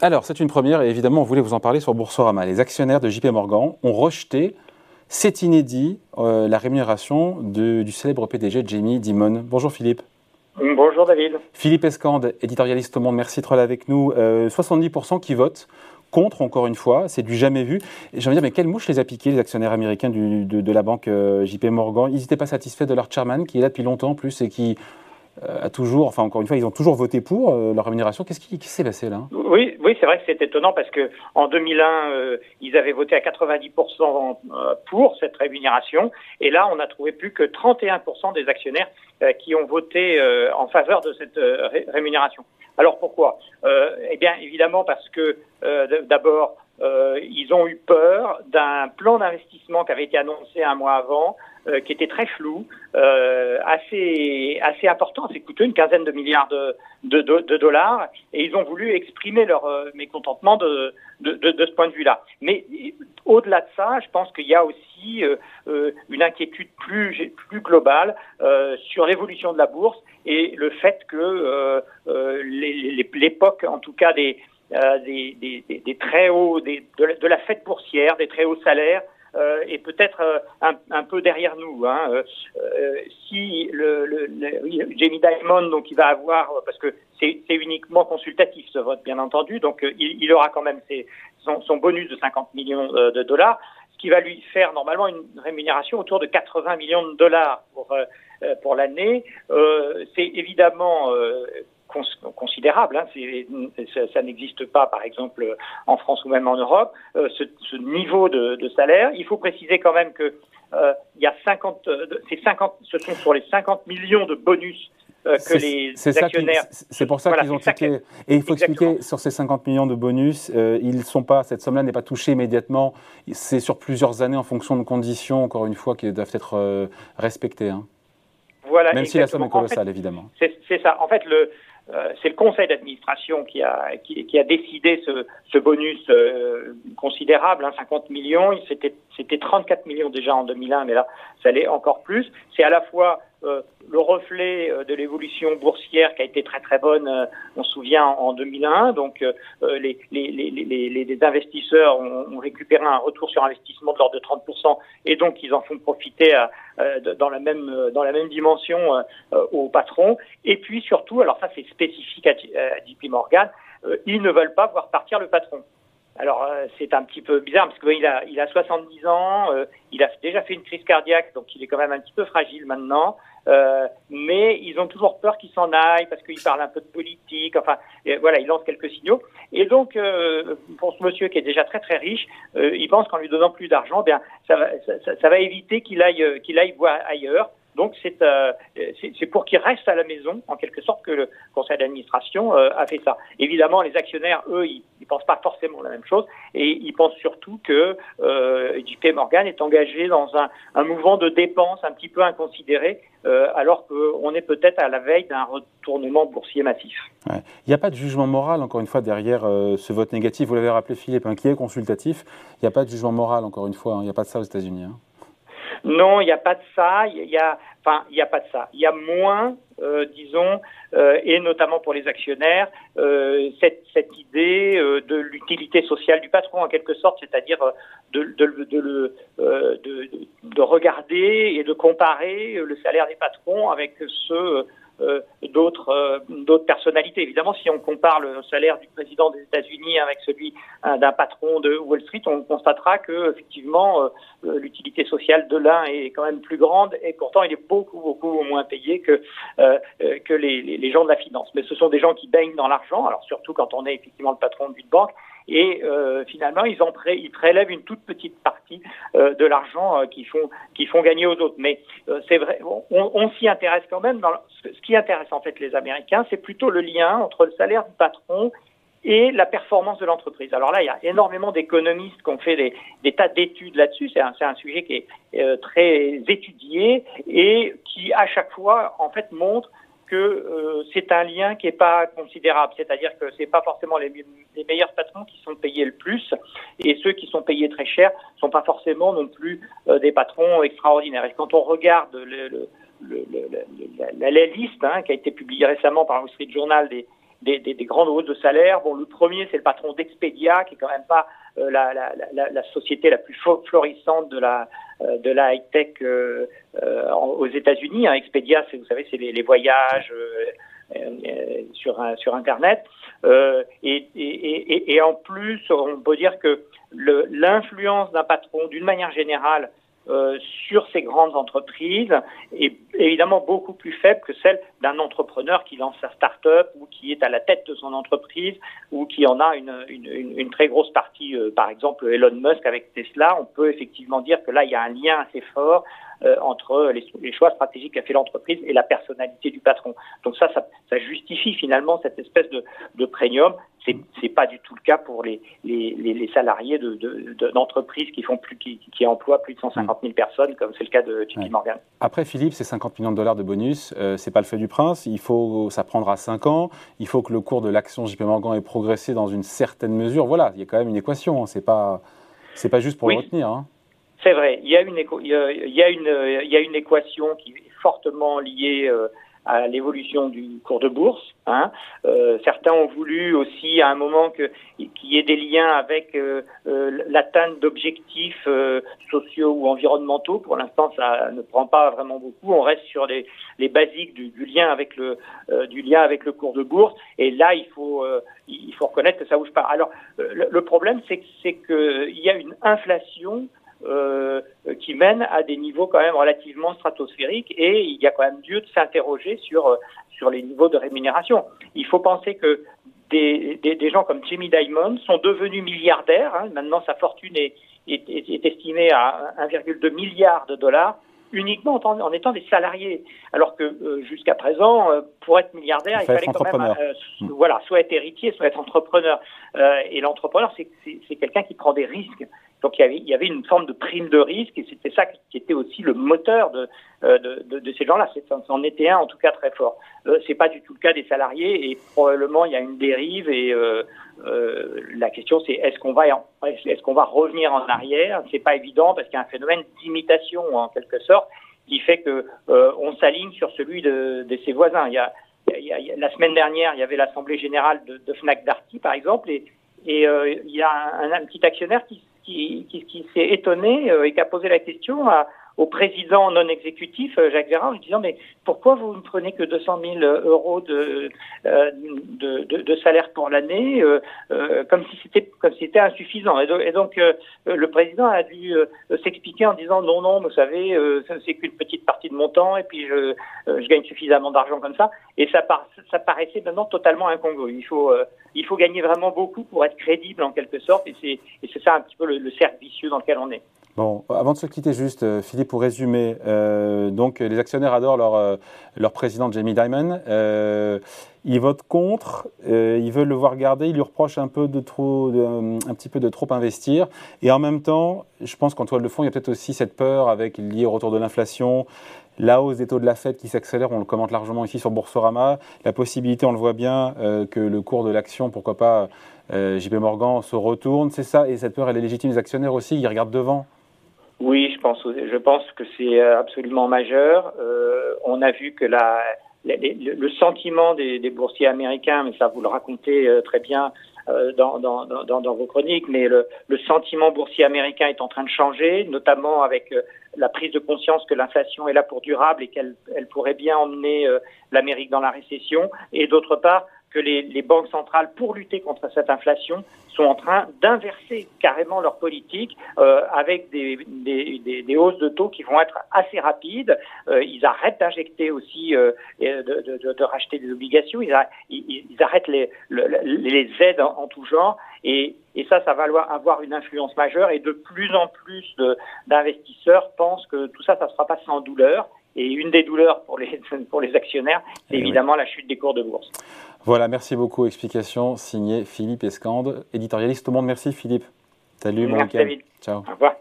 Alors, c'est une première et évidemment, on voulait vous en parler sur Boursorama. Les actionnaires de JP Morgan ont rejeté, c'est inédit, euh, la rémunération du célèbre PDG Jamie Dimon. Bonjour Philippe. Bonjour David. Philippe Escande, éditorialiste au Monde, merci d'être là avec nous. 70% euh, qui votent contre, encore une fois, c'est du jamais vu. J'ai envie de dire, mais quelle mouche les a piqués, les actionnaires américains de, la banque euh, JP Morgan? Ils n'étaient pas satisfaits de leur chairman, qui est là depuis longtemps en plus et qui a toujours, enfin encore une fois, ils ont toujours voté pour euh, leur rémunération. Qu'est-ce qui, s'est passé là? Oui, oui, c'est vrai que c'est étonnant parce que en 2001, euh, ils avaient voté à 90% pour cette rémunération, et là, on n'a trouvé plus que 31% des actionnaires qui ont voté en faveur de cette rémunération. Alors pourquoi? Eh bien, évidemment parce que d'abord, ils ont eu peur d'un plan d'investissement qui avait été annoncé un mois avant, euh, qui était très flou, euh, assez assez important, assez coûteux, une quinzaine de milliards de, de, de, dollars, et ils ont voulu exprimer leur euh, mécontentement de, de, de, ce point de vue-là. Mais au-delà de ça, je pense qu'il y a aussi euh, une inquiétude plus plus globale sur l'évolution de la bourse et le fait que l'époque, en tout cas des des, des, des, très hauts, des, de, la fête boursière, des très hauts salaires, euh, est peut-être euh, un, un, peu derrière nous. Hein. Euh, euh si le, le, le, Jamie Dimon, donc il va avoir, parce que c'est uniquement consultatif ce vote, bien entendu, donc il, il, aura quand même ses, son, son, bonus de 50 millions de dollars, ce qui va lui faire normalement une rémunération autour de 80 millions de dollars pour pour l'année. c'est évidemment considérable. Hein. Ça, ça n'existe pas, par exemple, en France ou même en Europe, euh, ce, ce, niveau de, de, salaire. Il faut préciser quand même que euh, il y a 50, euh, c'est 50, ce sont sur les 50 millions de bonus euh, que les actionnaires. C'est pour ça qu'ils ont tiqué. Et il faut expliquer sur ces 50 millions de bonus, euh, ils sont pas, cette somme-là n'est pas touchée immédiatement. C'est sur plusieurs années en fonction de conditions, encore une fois, qui doivent être euh, respectées. Hein. Voilà, Même si la somme est colossale, évidemment. C'est ça. En fait, le, euh, c'est le conseil d'administration qui a, qui, qui, a décidé ce, ce bonus euh, considérable, hein, 50 millions. C'était, c'était 34 millions déjà en 2001, mais là, ça l'est encore plus. C'est à la fois euh, le reflet euh, de l'évolution boursière qui a été très très bonne, euh, on se souvient en 2001. Donc les, les, les, les, investisseurs ont, récupéré un retour sur investissement de l'ordre de 30% et donc ils en font profiter dans la même dans la même dimension aux patrons. Et puis surtout, alors ça c'est spécifique à, à JP ils ne veulent pas voir partir le patron. Alors euh, c'est un petit peu bizarre parce qu'il a, il a 70 ans, euh, il a déjà fait une crise cardiaque, donc il est quand même un petit peu fragile maintenant. Euh, mais ils ont toujours peur qu'il s'en aille parce qu'il parle un peu de politique. Enfin, voilà, il lance quelques signaux. Et donc, pour ce monsieur qui est déjà très très riche, il pense qu'en lui donnant plus d'argent, bien, ça va, ça va éviter qu'il aille, qu'il aille voir ailleurs. Donc euh, c'est pour qu'il reste à la maison, en quelque sorte, que le conseil d'administration euh, a fait ça. Évidemment, les actionnaires, eux, ils ne pensent pas forcément la même chose, et ils pensent surtout que euh, JP Morgan est engagé dans un, mouvement de dépenses un petit peu inconsidéré, euh, alors qu'on est peut-être à la veille d'un retournement boursier massif. Il n'y a pas de jugement moral, encore une fois, derrière ce vote négatif. Vous l'avez rappelé, Philippe, hein, qui est consultatif. Il n'y a pas de jugement moral, encore une fois. Hein. Il n'y a pas de ça aux États-Unis. Hein. Non, il n'y a pas de ça. Il y a, enfin, il n'y a pas de ça. Il y a moins, euh, disons, euh, et notamment pour les actionnaires, euh, cette, cette idée de l'utilité sociale du patron, en quelque sorte, c'est-à-dire de, de, de, de, de, regarder et de comparer le salaire des patrons avec ceux d'autres euh, d'autres personnalités. Évidemment, si on compare le salaire du président des États-Unis avec celui euh, d'un patron de Wall Street, on constatera que effectivement l'utilité sociale de l'un est quand même plus grande et pourtant il est beaucoup beaucoup moins payé que que les, les, gens de la finance. Mais ce sont des gens qui baignent dans l'argent. Alors surtout quand on est effectivement le patron d'une banque et euh, finalement ils, en pré ils prélèvent une toute petite partie euh, de l'argent euh, qu'ils font qu'ils font gagner aux autres. Mais c'est vrai, on, s'y intéresse quand même. Ce qui intéresse en fait les Américains, c'est plutôt le lien entre le salaire du patron et la performance de l'entreprise. Alors là, il y a énormément d'économistes qui ont fait des, des tas d'études là-dessus. C'est un, un, sujet qui est très étudié et qui, à chaque fois, en fait, montre que euh, c'est un lien qui n'est pas considérable, c'est-à-dire que c'est pas forcément les, meilleurs patrons qui sont payés le plus, et ceux qui sont payés très cher sont pas forcément non plus euh, des patrons extraordinaires. Et quand on regarde la, liste hein, qui a été publiée récemment par le Street Journal des, des, des, grandes hausses de salaire. Bon, le premier, c'est le patron d'Expedia, qui est quand même pas la, la, société la plus florissante de la de la high tech aux États-Unis. Hein. Expedia, vous savez, c'est les, les, voyages sur sur Internet. Et, et, et, et, en plus, on peut dire que l'influence d'un patron, d'une manière générale, euh, sur ces grandes entreprises est évidemment beaucoup plus faible que celle d'un entrepreneur qui lance sa start-up ou qui est à la tête de son entreprise ou qui en a une, très grosse partie. Euh, par exemple, Elon Musk avec Tesla, on peut effectivement dire que là, il y a un lien assez fort euh, entre les, choix stratégiques qu'a fait l'entreprise et la personnalité du patron. Donc ça, ça, justifie finalement cette espèce de, de premium. C'est c'est pas du tout le cas pour les les, les salariés d'entreprises de, de, qui font plus qui, qui, emploient plus de 150 000 personnes, comme c'est le cas de JP Morgan. Après Philippe, c'est 50 millions de dollars de bonus, euh, c'est pas le fait du prince. Il faut ça prendra 5 ans. Il faut que le cours de l'action JP Morgan ait progressé dans une certaine mesure. Voilà, il y a quand même une équation. Hein. C'est pas c'est pas juste pour le retenir. Hein. C'est vrai, il y, a une, il, y a une, il y a une équation qui est fortement liée euh, à l'évolution du cours de bourse. Hein. Euh, certains ont voulu aussi à un moment qu'il y ait des liens avec euh, euh l'atteinte d'objectifs euh, sociaux ou environnementaux. Pour l'instant, ça ne prend pas vraiment beaucoup. On reste sur les, les basiques du, lien avec le euh, du lien avec le cours de bourse. Et là, il faut il faut reconnaître que ça bouge pas. Alors, le, le problème, c'est que qu'il y a une inflation euh, qui mène à des niveaux quand même relativement stratosphériques et il y a quand même lieu de s'interroger sur, euh, sur les niveaux de rémunération. Il faut penser que des, des, des gens comme Jimmy Diamond sont devenus milliardaires. Hein. Maintenant, sa fortune est, est, est estimée à 1,2 milliard de dollars uniquement en, en, étant des salariés. Alors que euh, jusqu'à présent, euh, pour être milliardaire, il, fallait quand même euh, voilà, soit être héritier, soit être entrepreneur. et l'entrepreneur, c'est quelqu'un qui prend des risques. Donc il y, avait, une forme de prime de risque et c'était ça qui était aussi le moteur de, de, de, ces gens-là. C'en était un en tout cas très fort. Euh, c'est pas du tout le cas des salariés et probablement il y a une dérive et euh, euh, la question c'est est-ce qu'on va est-ce qu'on va revenir en arrière? C'est pas évident parce qu'il y a un phénomène d'imitation en quelque sorte qui fait que euh, on s'aligne sur celui de, de, ses voisins. Il y, a, la semaine dernière, il y avait l'assemblée générale de, Fnac Darty par exemple et, et euh, il y a un, un, petit actionnaire qui, qui, qui, qui s'est étonné et qui a posé la question à, au président non exécutif, euh, Jacques Gérard, en disant mais pourquoi vous ne prenez que 200 000 euros de, euh, de, de, salaire pour l'année, euh, comme si c'était comme si c'était insuffisant. Et donc, le président a dû s'expliquer en disant non non, vous savez, c'est qu'une petite partie de mon temps et puis je, gagne suffisamment d'argent comme ça. Et ça, ça paraissait maintenant totalement incongru. Il faut il faut gagner vraiment beaucoup pour être crédible en quelque sorte et c'est ça un petit peu le, le cercle vicieux dans lequel on est. Bon, avant de se quitter juste, euh, Philippe, pour résumer, euh, donc les actionnaires adorent leur, euh, leur président Jamie Dimon. Euh, ils votent contre, euh, ils veulent le voir garder, ils lui reprochent un peu de trop, un petit peu de trop investir. Et en même temps, je pense qu'en toile de fond, il y a peut-être aussi cette peur avec liée au retour de l'inflation, la hausse des taux de la Fed qui s'accélère, on le commente largement ici sur Boursorama, la possibilité, on le voit bien, que le cours de l'action, pourquoi pas, JP Morgan se retourne, c'est ça. Et cette peur, elle est légitime des actionnaires aussi, ils regardent devant. Oui, je pense, je pense que c'est euh, absolument majeur. Euh, on a vu que la, le sentiment des, des, boursiers américains, mais ça vous le racontez euh, très bien euh, dans, dans, dans, dans, vos chroniques, mais le, le, sentiment boursier américain est en train de changer, notamment avec la prise de conscience que l'inflation est là pour durable et qu'elle elle pourrait bien emmener l'Amérique dans la récession, et d'autre part que les, les, banques centrales, pour lutter contre cette inflation, sont en train d'inverser carrément leur politique euh, avec des, des, des, hausses de taux qui vont être assez rapides. Euh, ils arrêtent d'injecter aussi, euh, de, de, de, racheter des obligations. Ils, arrêtent les, les aides en, en, tout genre. Et, et ça, ça va avoir une influence majeure. Et de plus en plus d'investisseurs pensent que tout ça, ça ne sera pas sans douleur. Et une des douleurs pour les, pour les actionnaires, c'est eh évidemment la chute des cours de bourse. Voilà, merci beaucoup. Explication signée Philippe Escande, éditorialiste au Monde. Merci Philippe. Salut, bon week-end. Ciao. Au revoir.